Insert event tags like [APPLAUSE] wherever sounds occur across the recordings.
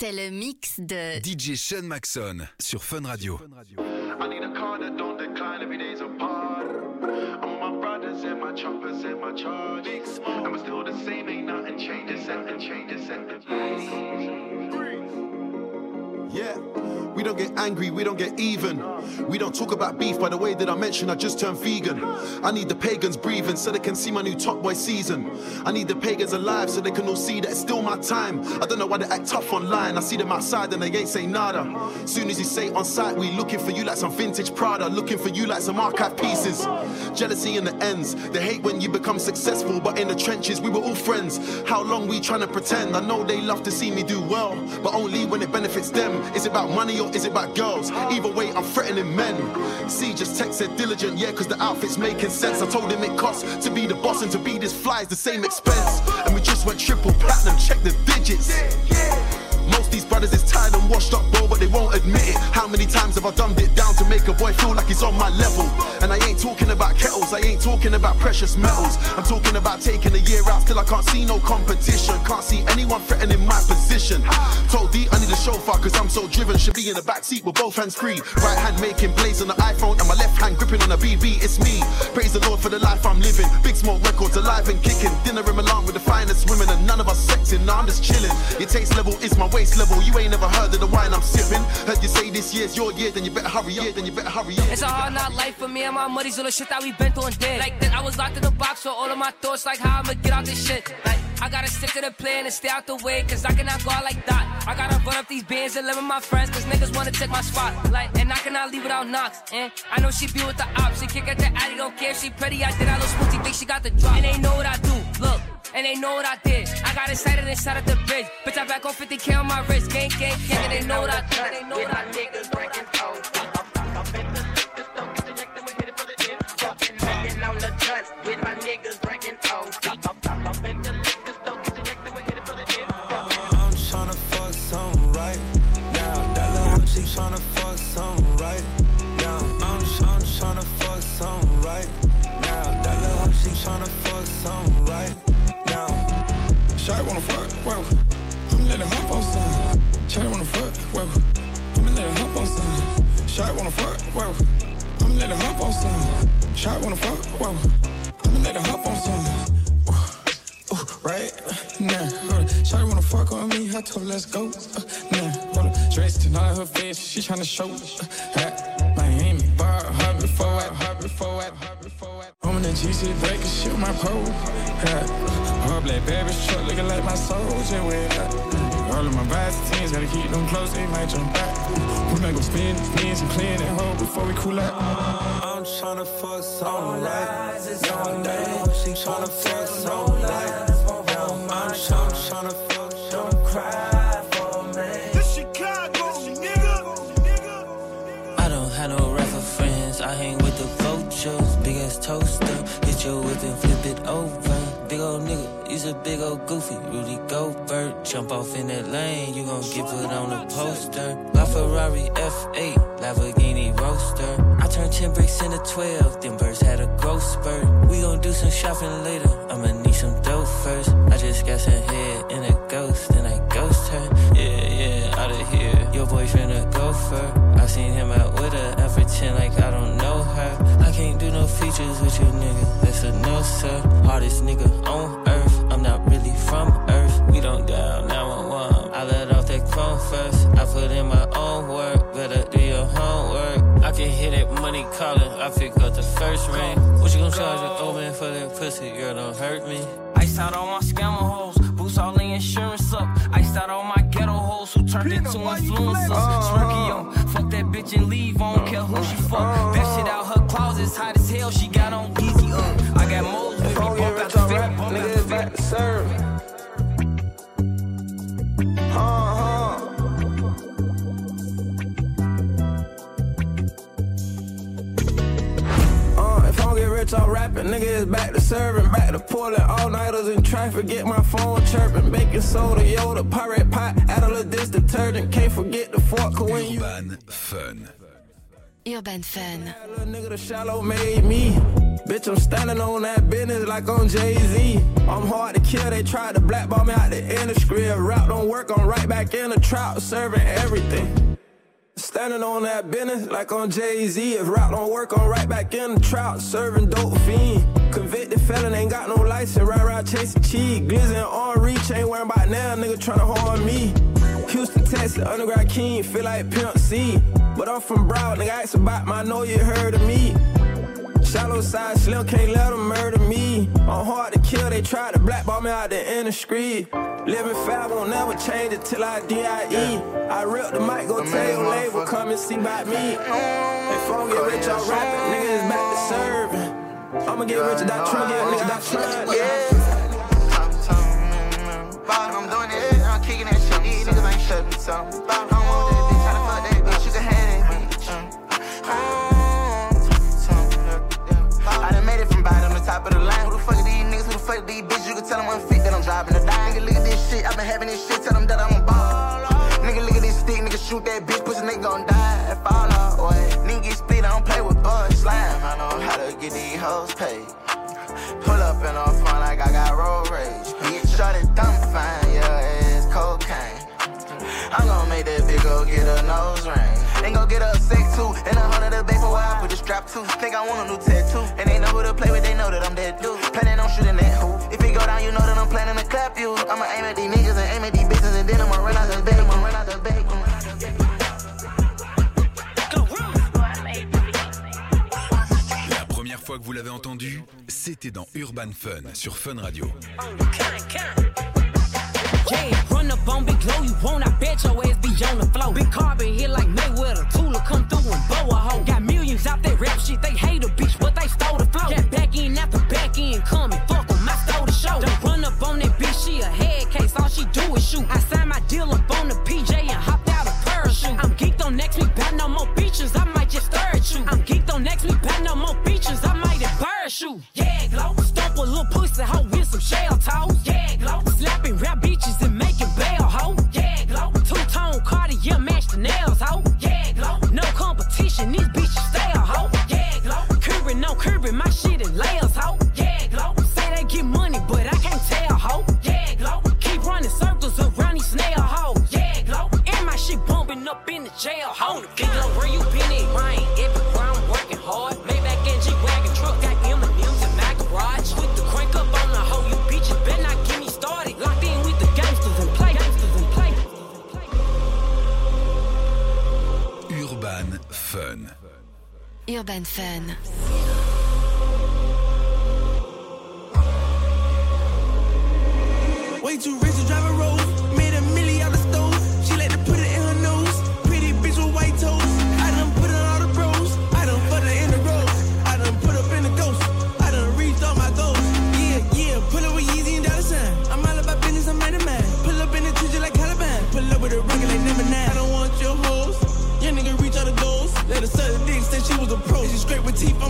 C'est le mix de DJ Sean Maxon sur Fun Radio. I need a car that don't decline every day's apart. I'm with my brothers and my choppers and my charges. And we're still the same, ain't nothing changes, nothing changes, nothing Yeah. We don't get angry, we don't get even. We don't talk about beef by the way that I mentioned I just turned vegan. I need the pagans breathing so they can see my new top boy season. I need the pagans alive so they can all see that it's still my time. I don't know why they act tough online. I see them outside and they ain't say nada. Soon as you say on site, we looking for you like some vintage Prada, looking for you like some archive pieces. Jealousy in the ends. They hate when you become successful, but in the trenches we were all friends. How long we trying to pretend? I know they love to see me do well, but only when it benefits them. Is it about money or is it about girls? Either way, I'm threatening men. See, just text said diligent, yeah, cause the outfit's making sense. I told him it costs to be the boss and to be this fly is the same expense. And we just went triple platinum, check the digits. Most these brothers is tired and washed up, bro, but they won't admit it. How many times have I dumbed it down to make a boy feel like he's on my level? And I ain't talking about kettles, I ain't talking about precious metals. I'm talking about taking a year out till I can't see no competition. Can't see anyone threatening my position. Told D I need a chauffeur cause I'm so driven. Should be in the back seat with both hands free. Right hand making plays on the iPhone and my left hand gripping on a BB. It's me. Praise the Lord for the life I'm living. Big smoke records alive and kicking. Dinner in Milan with the finest women and none of us sexing. Nah, I'm just chilling. Your taste level is my waist level. You ain't never heard of the wine I'm sipping. Heard you say this year's your year, then you better hurry up. Then you better hurry up. It's a hard not life for me and my muddies, all the shit that we been through and did. Like that, I was locked in the box with all of my thoughts, like how I'ma get out this shit. Like, I gotta stick to the plan and stay out the way, cause I cannot go out like that. I gotta run up these bands and live with my friends, cause niggas wanna take my spot. Like, and I cannot leave without knocks. And I know she be with the ops, she kick at the alley, don't care if she pretty. I did, I little smoothie, think she got the drop. And they know what I do, look. And they know what I did. I got excited inside of the bridge. Bitch, I back on 50k on my wrist. Gang, gang, gang. And they know what I did. They know what I did. With my whoa. I'ma let her hop on some. Shawty wanna fuck, whoa. I'ma let her hop on some. Ooh, right now, hold up. Shawty wanna fuck on me, I told her let's go. Uh, now, hold up. Dressed in all her face, she tryna show. Uh, at Miami, bar her before at, her before at, her before at. I'm in the GC break and shit my pro. Yeah. Her black baby's truck looking like my soldier with that. All of my vibes teams gotta keep them close, they might jump back. We might go spin, spin some clean at home before we cool out. I'm tryna fuck something right now. That little hoe, she tryna fuck something right now. I'm tryna, tryna fuck, don't cry for me. This Chicago, nigga. I don't have no rapper friends. I hang with the vultures. Big ass toaster. Hit you with it, flip it over. Big old nigga, he's a big old goofy. Rudy Gobert. Jump off in that lane, you gon' get put on the poster. My Ferrari F8, Lamborghini Roadster. I turned 10 bricks into 12. Them birds had a growth spurt. We gon' do some shopping later. I'ma need some dough first. I just got some head in a ghost, and I ghost her. Yeah, yeah, out of here. Your boyfriend a gopher. I seen him out with her. I pretend like I don't know her. I can't do no features with you, nigga. That's a no, sir. Hardest nigga that money. I pick up the first ring. What you gonna charge an old man for that pussy? Girl, don't hurt me. Iced out all my scammer hoes, boost all the insurance up. Iced out all my ghetto hoes who turned into influencers. Smirky on, fuck that bitch and leave. I don't care who she fuck. That shit out her closet's hot as hell. She got on easy up. I got moles with me, bump out the fit, bump out the Niggas back to serve. Uh-huh. If I don't get rich, I'm rapping. Nigga is back to serving, back to pulling all nighters in traffic. Get my phone chirping, baking soda, Yoda, pirate pot, add a little dish detergent. Can't forget the fork 'cause when you. Urban Fun. Urban Fun. Little nigga, the shallow made me. Bitch, I'm standing on that business like on Jay-Z. I'm hard to kill, they tried to blackball me out the industry. If rap don't work, I'm right back in the trap, serving everything. Standing on that business like on Jay-Z. If rap don't work, I'm right back in the trout, serving dope fiend. Convicted felon, ain't got no license, right around chasing cheese. Glizzy on reach, ain't worrying about now, nigga Trying tryna harm me. Houston, Texas, underground king, feel like Pimp C. But I'm from Broward, nigga, ask about my know you heard of me. Shallow side, slim, can't let them murder me. I'm hard to kill, they try to blackball me out the industry. Living fast won't never change it till I D.I.E. I rip the mic, go tell your label, come and see about me. If I get rich, I'm rapping, nigga, it's back to serving. I'ma get rich, that yeah, nigga, that trunk, yeah. I'm doing it, I'm kicking that shit. These niggas ain't shutting so. I been having this shit, tell them that I'm a ball. Nigga, look at this stick, nigga, shoot that bitch, pussy nigga gon' die. Fall out, way. Nigga get split, I don't play with bugs. Slime, I know how to get these hoes paid. Pull up in on fun like I got road rage. Bitch, shut it dumb fine, yeah, it's cocaine. I'm gon' make that bitch go get a nose ring. Ain't gon' get a sick too. And a hundred a bay for where I put the strap to. Think I want a new tattoo. And they know who to play with, they know that I'm that dude. Planning on shooting that who. If it go down, you know that I'm planning to clap you. I'ma aim at these niggas fois que vous l'avez entendu, c'était dans Urban Fun sur Fun Radio. Yeah, run up on big glow, you won't, I bet your ass be on the floor. Big carbon here like Mayweather, Tula come through and blow a. Got millions out there rap shit, they hate a bitch, but they stole the flow. Yeah, back in after back in coming, fuck 'em, I stole the show. Don't run up on that bitch, she a head case, all she do is shoot. I signed my deal up on the PJ and hopped in the jail. Big glow, where you been at, Ryan? Everywhere I'm working hard. Maybach and G-Wagon truck, got M&M's in my garage. With the crank up on the hoe, you bitches better not get me started. Locked in with the gangsters and play, gangsters and play. Urban Fun. Urban Fun. Way too rich to drive a Rolls.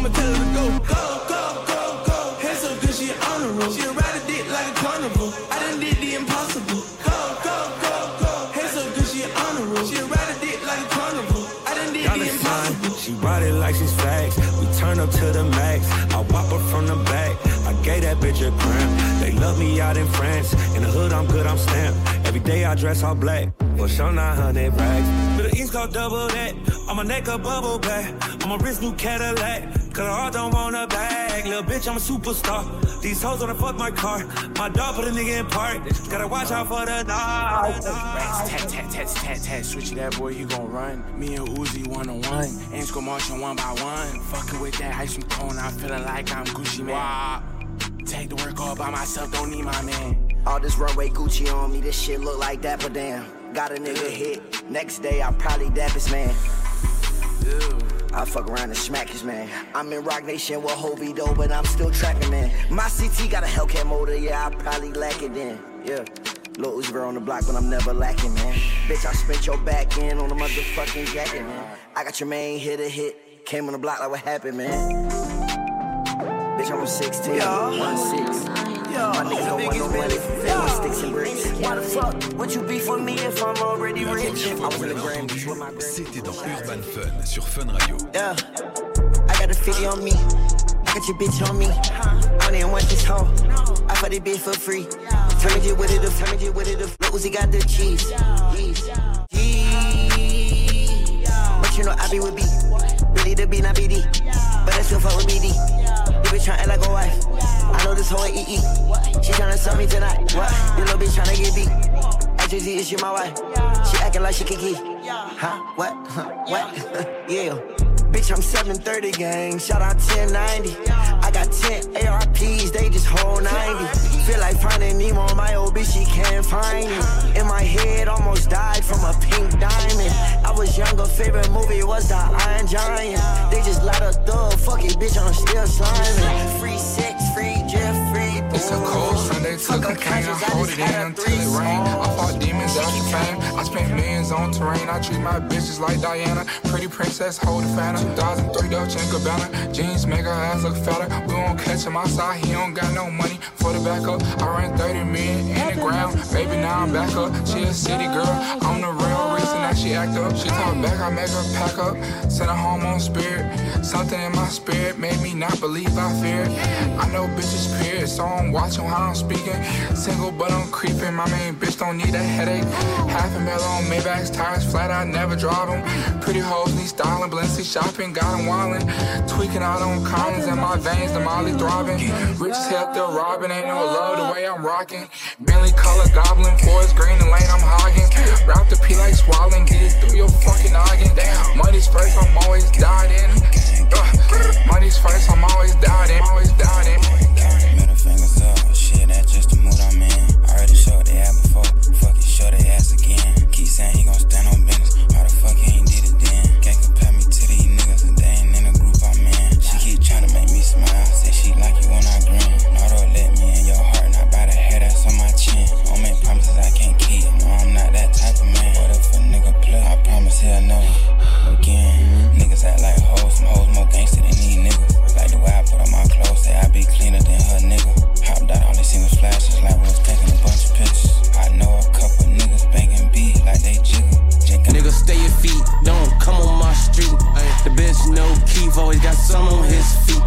I'ma tell her to go. Go, go, go, go. Hair so good she an honor roll. She ride a dick like a carnival. I done did the impossible. Go, go, go, go. Hair so good she an honor roll. She ride a dick like a carnival. I done did the impossible. She ride it like she's facts. We turn up to the max. I whop her from the back. I gave that bitch a cramp. They love me out in France. In the hood, I'm good, I'm stamped. Every day I dress all black. For sure, 900 rags. To the east coast, double that. On my neck, a bubble back. On my wrist, new Cadillac. Cause I heart don't want a bag. Little bitch, I'm a superstar. These hoes wanna fuck my car. My dog put a nigga in park. Gotta watch out for the dogs. Rats, tat, tat, tat, tat, tat. Switch that boy, you gon' run. Me and Uzi one on one. Ain't go marching one by one. Fucking with that ice from cone, I'm feeling like I'm Gucci Mane. Wow. Take the work all by myself, don't need my man. All this runway Gucci on me, this shit look like that, but damn. Got a nigga hit, next day I probably dap his man. I fuck around and smack his man. I'm in Roc Nation with Hovey though, but I'm still tracking, man. My CT got a Hellcat motor, yeah, I probably lack it then. Yeah. Little Uzi on the block, but I'm never lacking, man. Bitch, I spent your back end on a motherfucking jacket, man. I got your main hit a hit. Came on the block like what happened, man. Bitch, I'm 16. Yo. 1 6. Yeah, my niggas don't want no money from family sticks and bricks. Why the fuck would you be for me if I'm already rich? I was in the grand with my C'était dans Urban Fun sur Fun Radio. Yeah, I got a 50 on me. Got your bitch on me. I didn't want this hoe. I fuck this bitch for free. Tell me get with it tell me get with it up. Look, Uzi got the cheese. Cheese. But you know I be with B. Billy the B, not BD. But I still fuck with BD. Bitch tryna act like a wife. I know this hoe ain't EE. She tryna sell me tonight. What? You little bitch tryna get beat. AJZ is she my wife. She acting like she can key. Huh? What? [LAUGHS] what? [LAUGHS] yeah. Bitch, I'm 730 gang. Shout out 1090. Finding Nemo, my old bitch, she can't find me. In my head, almost died from a pink diamond. I was younger, favorite movie was the Iron Giant. They just light a thug, fuck it, bitch, I'm still sliming. Free sex, free free It's a cold Sunday, took a cane, I hold it in until it rain. I fought demons for fame. I spent millions on terrain. I treat my bitches like Diana. Pretty princess, hold the phantom. 2003 Dolce and Gabbana. Jeans make her ass look fatter. We won't catch him outside. He don't got no money for the backup. I ran 30 million in the ground. Baby, now I'm back up. She a city girl. I'm the real reason that she act up. She talk back, I make her pack up. Send her home on spirit. Something in my spirit made me not believe I fear. I know bitches period, so I'm watching how I'm speaking. Single, but I'm creeping. My main bitch don't need a headache. Half a mil on Maybach's tires flat, I never drive them. Pretty hoes need styling, Balenci shopping, got them wildin'. Tweaking out on commons in my veins, the molly throbbing. Rich hell, still robbing, ain't no love the way I'm rocking. Bentley color goblin, forest green, the lane I'm hogging. Wrap the P like swallowing, get it through your fucking noggin. Money's first, I'm always dieting. Uh, money's first, I'm always dieting, always dieting. Middle fingers up, shit, that's just the mood I'm in. Already they had before, they ass again. Keep saying he gon' stand on business, why the fuck he ain't did it then? Can't compare me to these niggas, and they ain't in the group I'm in. She keep tryna make me smile, say she like it when I grin. Let me in your heart, the on my chin. Promises I can't keep, no, I'm not that type of man. What if a nigga play? I promise he'll know. Again, niggas act like The bitch know Keith always got some on his feet.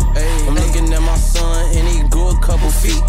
I'm looking at my son and he grew a couple feet.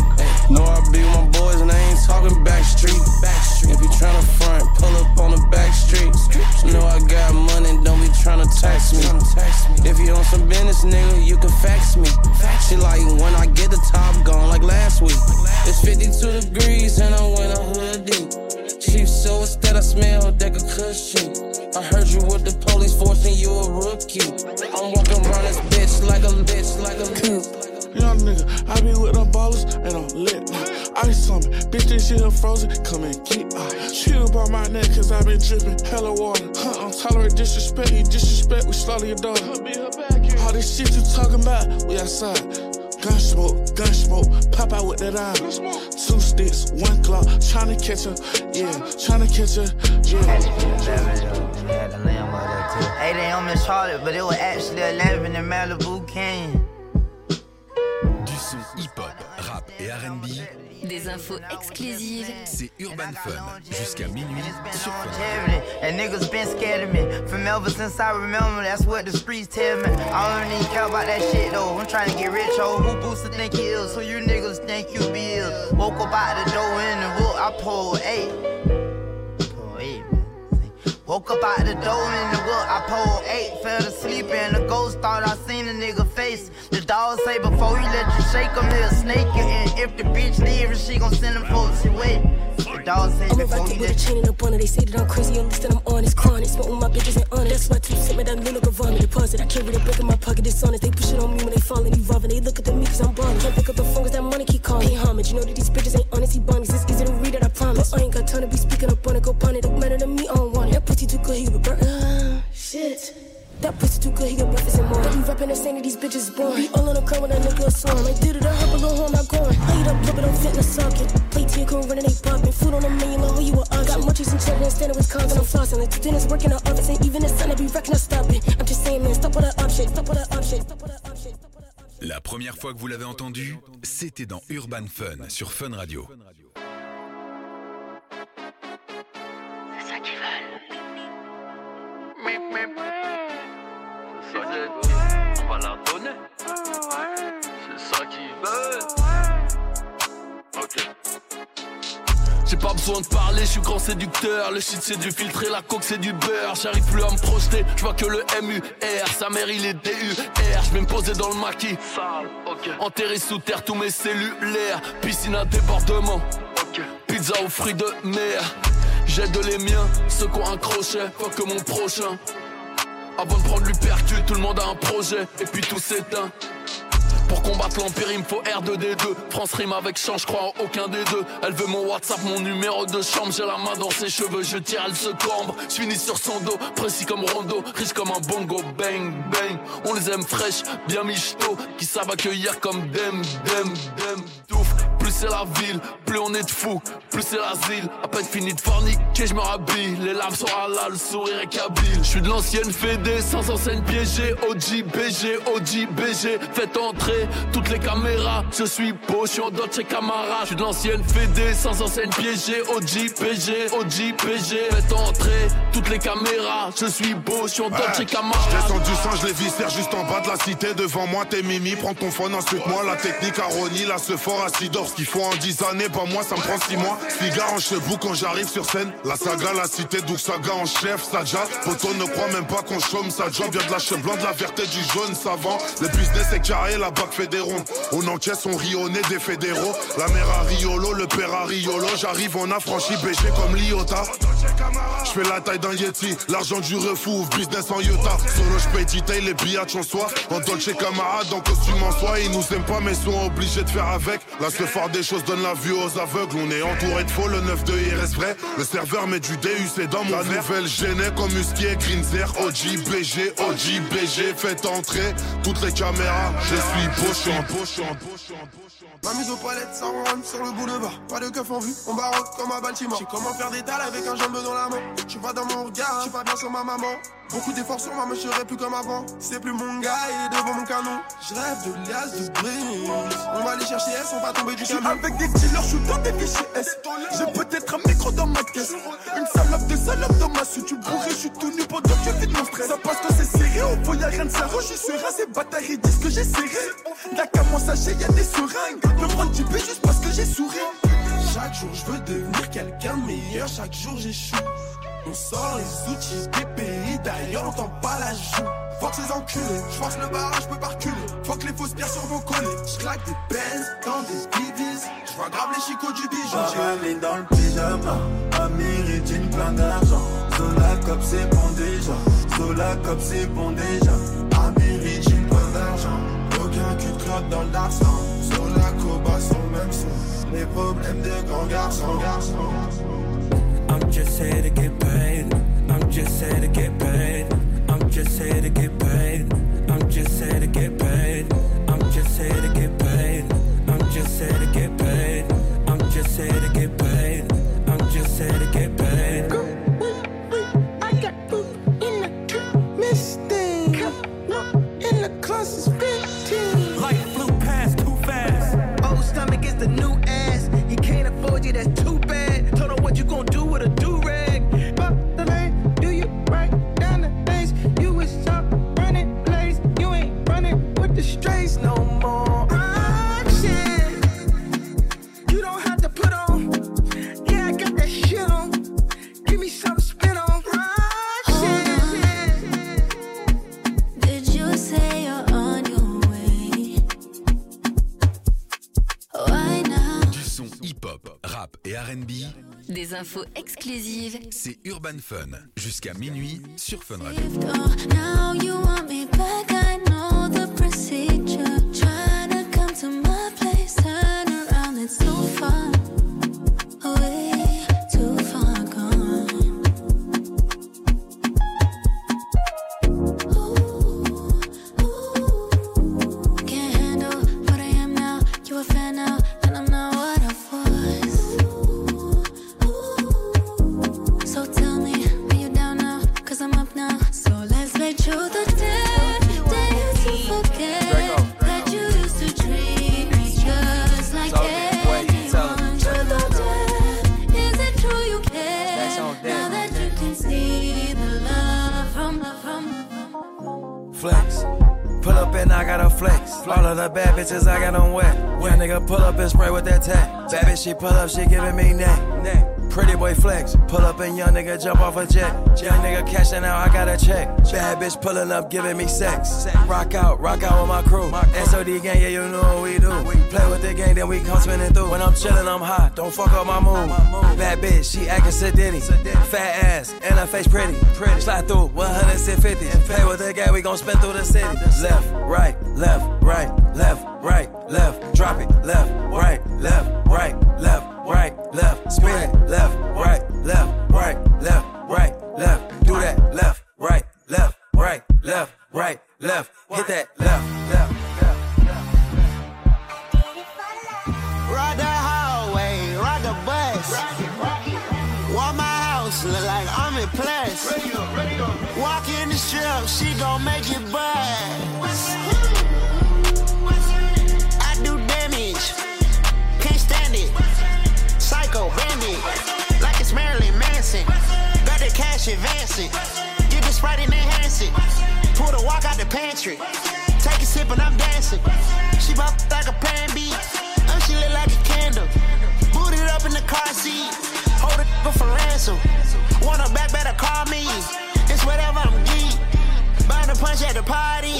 Outside. Gun smoke, gun smoke, pop out with that eye. Two sticks, one clock, tryna catch her, yeah, tryna catch her, yeah. 8 a.m. in Charlotte, but it was actually 11 in Malibu Canyon. Du son hip-hop, rap et R&B, Des infos exclusives. c'est Urban Fun. Jusqu'à minuit sur Fun. longevity, And niggas been scared of me From ever since I remember, that's what the streets tell me I don't even care about that shit though I'm trying to get rich, oh Who booster think he is? Who you niggas think you be is? Woke up out the door in the wood, I pulled eight Pulled eight, man Woke up out the door in the wood, I pulled eight Fell asleep and the ghost thought I seen a nigga face The dog say before he let you shake him, he'll snake you And if the bitch leave, she gon' send him folks away The dog say I'm before he with a let you chain and a. They say that I'm crazy, least that I'm honest. Chronic, smoke with my bitches and honest. That's why two sit me that like a vomit deposit. I carry the brick in my pocket, it's honest. They push it on me when they fall and evolving. They look at me cause I'm ballin'. Can't pick up the phone cause that money keep calling. Pay homage, you know that these bitches ain't fois que vous l'avez entendu, c'était dans Urban Fun sur Fun Radio. Besoin de parler, je suis grand séducteur. Le shit c'est du filtre et la coke c'est du beurre. J'arrive plus à me projeter, je vois que le MUR. Sa mère il est DUR. Je vais me poser dans le maquis. Enterré sous terre tous mes cellulaires. Piscine à débordement. Pizza aux fruits de mer. J'aide les miens, ceux qui ont un crochet. Faut que mon prochain. Avant de prendre l'upercute, tout le monde a un projet. Et puis tout s'éteint. Pour combattre l'empire, il me faut R2D2. France rime avec chant, je crois en aucun des deux. Elle veut mon WhatsApp, mon numéro de chambre. J'ai la main dans ses cheveux, je tire, elle se cambre. Je finis sur son dos, précis comme Rondo, riche comme un bongo. Bang, bang. On les aime fraîches, bien michto, qui savent accueillir comme dem, dem, dem. Douf. Plus c'est la ville, plus on est de fous, plus c'est l'asile. À peine fini de forniquer, je me rhabille. Les larmes sont à le sourire est kabyle. Je suis de l'ancienne Fédé, sans enseigne piégée. OG, BG, OG, BG. Faites entrer toutes les caméras. Je suis beau, je suis en Dolce Camara. Je suis de l'ancienne Fédé, sans enseigne piégée. OG, PG, OG. Faites entrer toutes les caméras. Je suis beau, je suis en Dolce Camara. Je descends du sang, je les viscère juste en bas de la cité. Devant moi, t'es Mimi, prends ton phone, ensuite moi. La technique à Ronnie, la ce fort Acidor. Ce qu'il faut en 10 années, pas moi, ça me prend 6 mois. Cigare en cheveux quand j'arrive sur scène. La saga, la cité, saga en chef, Saja. Poto ne croit même pas qu'on chôme, sa job vient de la cheveux blanc, de la vérité, du jaune savant. Le business est carré, la bac fait des ronds. On encaisse, on rit des fédéraux. La mère à Riolo, le père à Riolo. J'arrive, on a franchi comme l'Iota. Je fais la taille d'un Yeti, l'argent du refou, business en Utah. Solo, je paye detail, les billets en soi. En Dolce camarade, en costume en soi. Ils nous aiment pas, mais sont obligés de faire avec. Ce fort des choses donne la vue aux aveugles. On est entouré de faux, le 9 de il reste vrai. Le serveur met du DU, c'est dans mon La nouvelle gênée comme Musquier, Greenzer, OG, BG, OG, BG. Faites entrer toutes les caméras. Je suis beau, je suis beau, je suis beau, je suis en beau. Ma mise aux palettes, ça run sur le boulevard. Pas de keuf en vue, on baroque comme à Baltimore. J'ai comment faire des talles avec un jambe dans la main. Tu vas dans mon regard, je suis pas bien sur ma maman. Beaucoup d'efforts sur moi, mais je serai plus comme avant. C'est plus mon gars et devant mon canon. Je rêve de lias, de brise. On va aller chercher S, on va tomber du camion. avec des dealers, j'suis dans des fichiers S. J'ai peut-être un micro dans ma caisse. Une salope de salope dans ma suite. Tu bourré, j'suis tout nu pendant que je vis mon stress. Ça passe quand c'est serré, au fond y'a rien de ça. J'suis serein, ces bâtards ils disent que j'ai serré. Qu'à mon sachet, y'a des seringues. Me prendre du juste parce que j'ai souri. Chaque jour, je veux devenir quelqu'un de meilleur. Chaque jour, j'échoue. On sort les outils des pays d'ailleurs, on pas la joue. Fuck ces enculés, je force le barrage, peux pas reculer. Fuck les fausses pierres sur vos collets. Je claque des Benz dans des BDs. Je vois grave les chicots du bijou. Marilyn dans le pyjama, Amiri jean plein d'argent. Zola cop c'est bon déjà, Zola cop c'est bon déjà. Amiri jean plein d'argent, aucun cul de dans darsan. Zola coba son même son, les problèmes de grands garçons. I'm just here to get paid. I'm just here to get paid. I'm just here to get paid. I'm just here to get paid. I'm just here to get paid. I'm just here to get paid. I'm just here to get paid. I'm just here to get paid. Rap et RB, Des infos exclusives c'est Urban Fun. Jusqu'à minuit sur Fun Radio. Flex. Pull up and I got a flex. All of the bad bitches I got on wet. When nigga pull up and spray with that tag. Bad bitch she pull up, she giving me neck. Pretty boy flex. Pull up and young nigga jump off a jet. Young nigga cashing out, I got a check. Bad bitch pulling up, giving me sex. Rock out, rock out with my crew. SOD gang, yeah, you know what we do. We play with the gang, then we come spinning through. When I'm chillin', I'm hot. Don't fuck up my mood. Bad bitch, she acting sedity. Fat ass, and her face pretty. Pretty. Slide through 150. Play with the gang, we gon' spin through the city. Left, right, left, right, left, right, left. Drop it, left, right, left, right, left, right, left. Spin it, left, right, left, right, left, right, left. Do that, left, right, left, right, left, right, left. Hit that left, left. Ride the hallway, ride the bus. Walk my house, look like I'm in plus. Walk in the strip, she gon' make you buzz. I do damage, can't stand it. Psycho bandit, like it's Marilyn Manson. Got the cash advancing, get the sprite and enhance it. Pull the walk out the pantry, take a sip and I'm dancing. She bop like a pan B. Oh, she lit like a candle. Boot it up in the car seat. Hold it for ransom. Want her back, better call me. It's whatever I'm geek. Burn the punch at the party.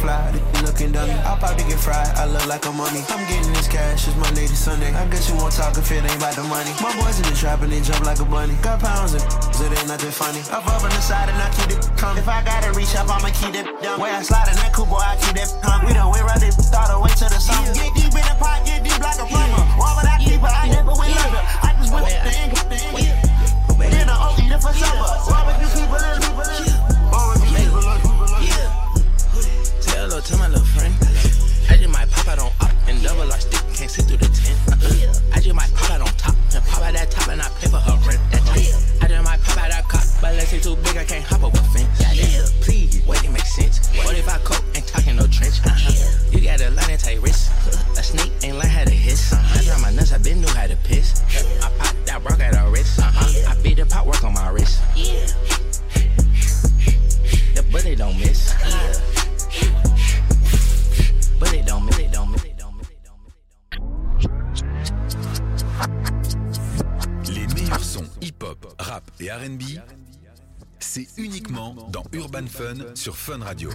I'm fly, they looking dummy. I'll probably get fried. I look like a mummy. I'm getting this cash, it's Monday to Sunday. I guess you won't talk if it ain't about the money. My boys in the trap and they jump like a bunny. Got pounds and it ain't nothing funny. Up up on the side and I keep it coming. If I gotta reach up, I'ma keep it down. Way I slide in that cool boy, I keep that coming. We done went right there, start away to the sun. Get deep in the pot, get deep like a plumber. Why would I keep it? I never sur Fun Radio.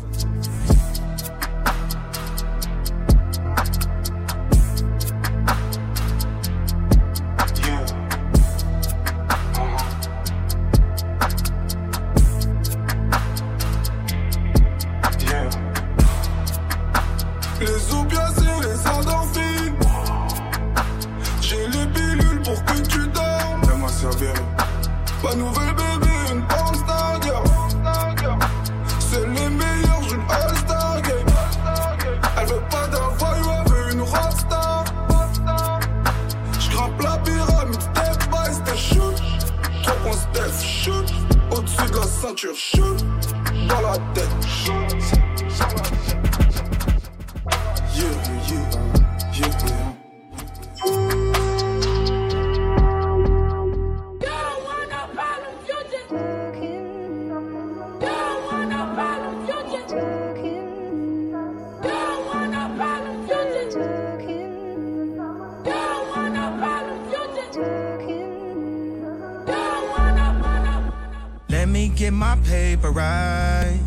Paper right.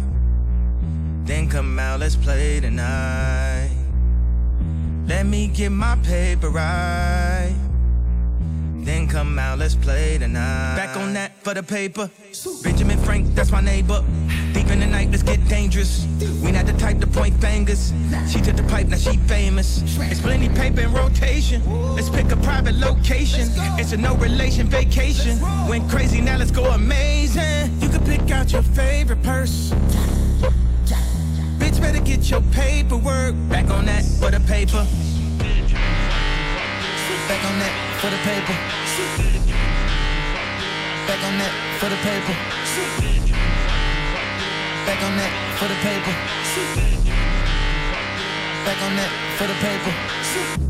Then come out, let's play tonight. Let me get my paper right. Then come out, let's play tonight. Back on that for the paper. Benjamin Frank, that's my neighbor. Deep in the night, let's get dangerous. We not the type to point fingers. She took the pipe, now she famous. It's plenty paper in rotation. Let's pick a private location. It's a no relation vacation. Went crazy, now let's go amazing. Pick out your favorite purse. Bitch, better get your paperwork. Back on that for the paper. Back on that for the paper. Back on that for the paper. Back on that for the paper. Back on that for the paper.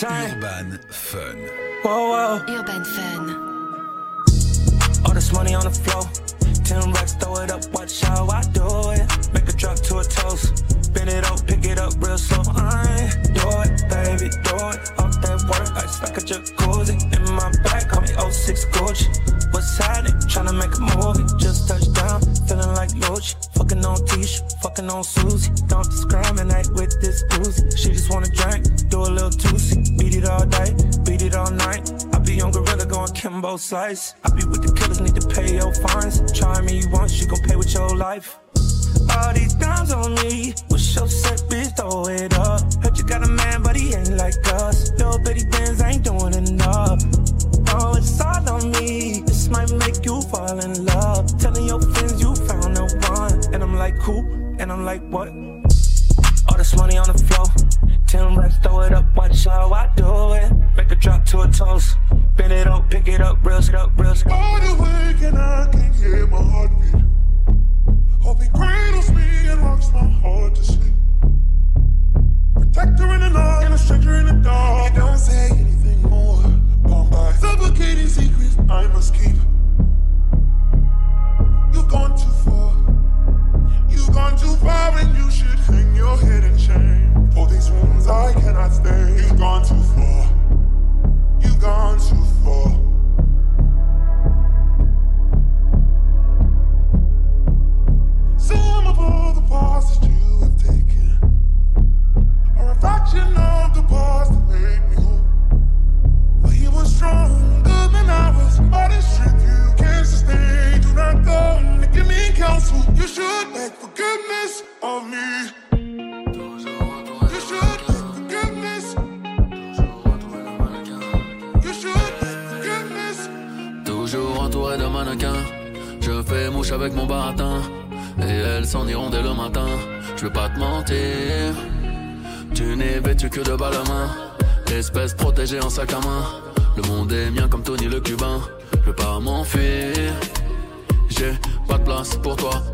Not. Urban Fun. Oh, whoa, whoa. Urban Fun. All this money on the floor. Ten racks, throw it up, watch how I do it. Make a drop to a toast. Bend it up, pick it up real slow. I do it, baby, do it. Off that work, ice like a jacuzzi. Going Kimbo Slice. I be with the killers, need to pay your fines. Try me once, you gon' pay with your life. All these dimes on me, wish your set bitch throw it up. Heard you got a man, but he ain't like us. Little bitty Benz ain't doing enough. Oh, it's all on me. This might make you fall in love. Telling your friends you found the one, and I'm like, who? And I'm like, what? All this money on the floor. Ten racks, throw it up, watch how I do it. Make a drop to a toast. It up, pick it up, real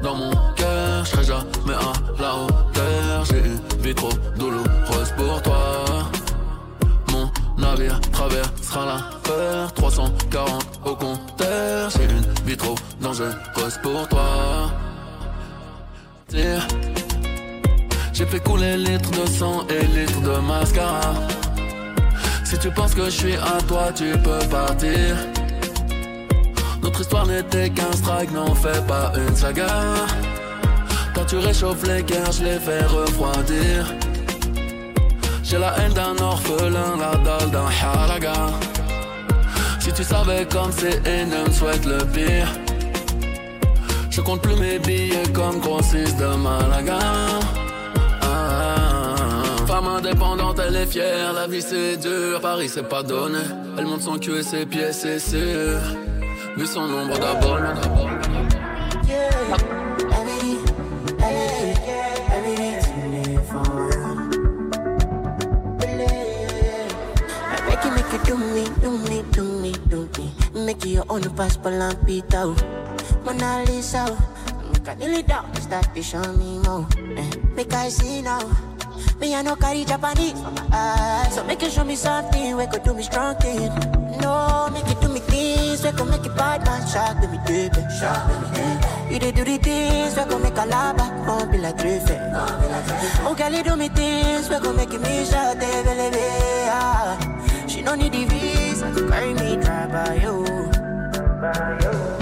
dans mon cœur. Je serai jamais à la hauteur. J'ai une vie trop douloureuse pour toi. Mon navire traversera la peur 340 au compteur J'ai une vie trop dangereuse pour toi. J'ai fait couler litres de sang et litres de mascara Si tu penses que je suis à toi tu peux partir Notre histoire n'était qu'un strike n'en fais pas une saga Quand tu réchauffes les guerres je les fais refroidir j'ai la haine d'un orphelin, la dalle d'un halaga. Si tu savais comme c'est énorme, souhaite le pire. Je compte plus mes billets comme grossisse de Malaga. Femme indépendante, elle est fière, la vie c'est dur, Paris c'est pas donné. Elle monte son cul et ses pieds, c'est sûr. Vu son nombre you do me, do me, do me, do me. Make you your own passport and pita. Mona Lisa, make kneel it down, start to show me more. Eh, Make I see now. Me I no carry Japanese for my eyes, so make you show me something we could do me strong thing. No, make you do me things we could make you bad man shock me baby, shock baby. You dey do the things we could make a lava, won't be like Griffin. Oh girl, you do me things we could make you miss out, baby, yeah. She no need the visa to carry me drive by you. By you.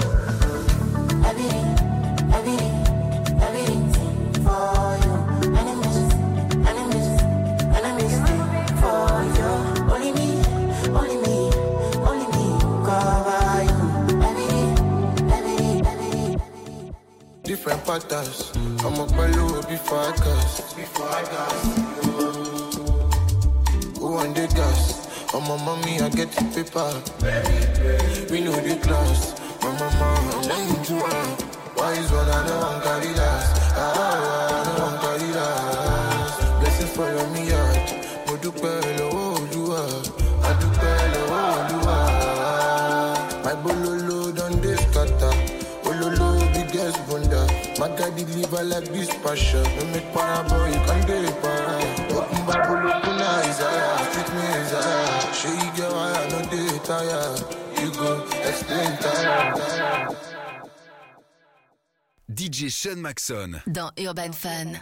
Different patterns. I'm up my low before I gas. Before I. Who want the gas? On my mommy, I get the paper. We know the class. My mama, I'm lying to her. Why is one I don't want carry last? Ah, I don't want carry last. Blessings follow me out. Mo need live a like this passion. No make parabo, you can do it para. Open Bible, open Isaiah, treat me Isaiah. Show you get why I know they tired. You go explain tired. DJ Sean Maxon. Dans Urban Fun.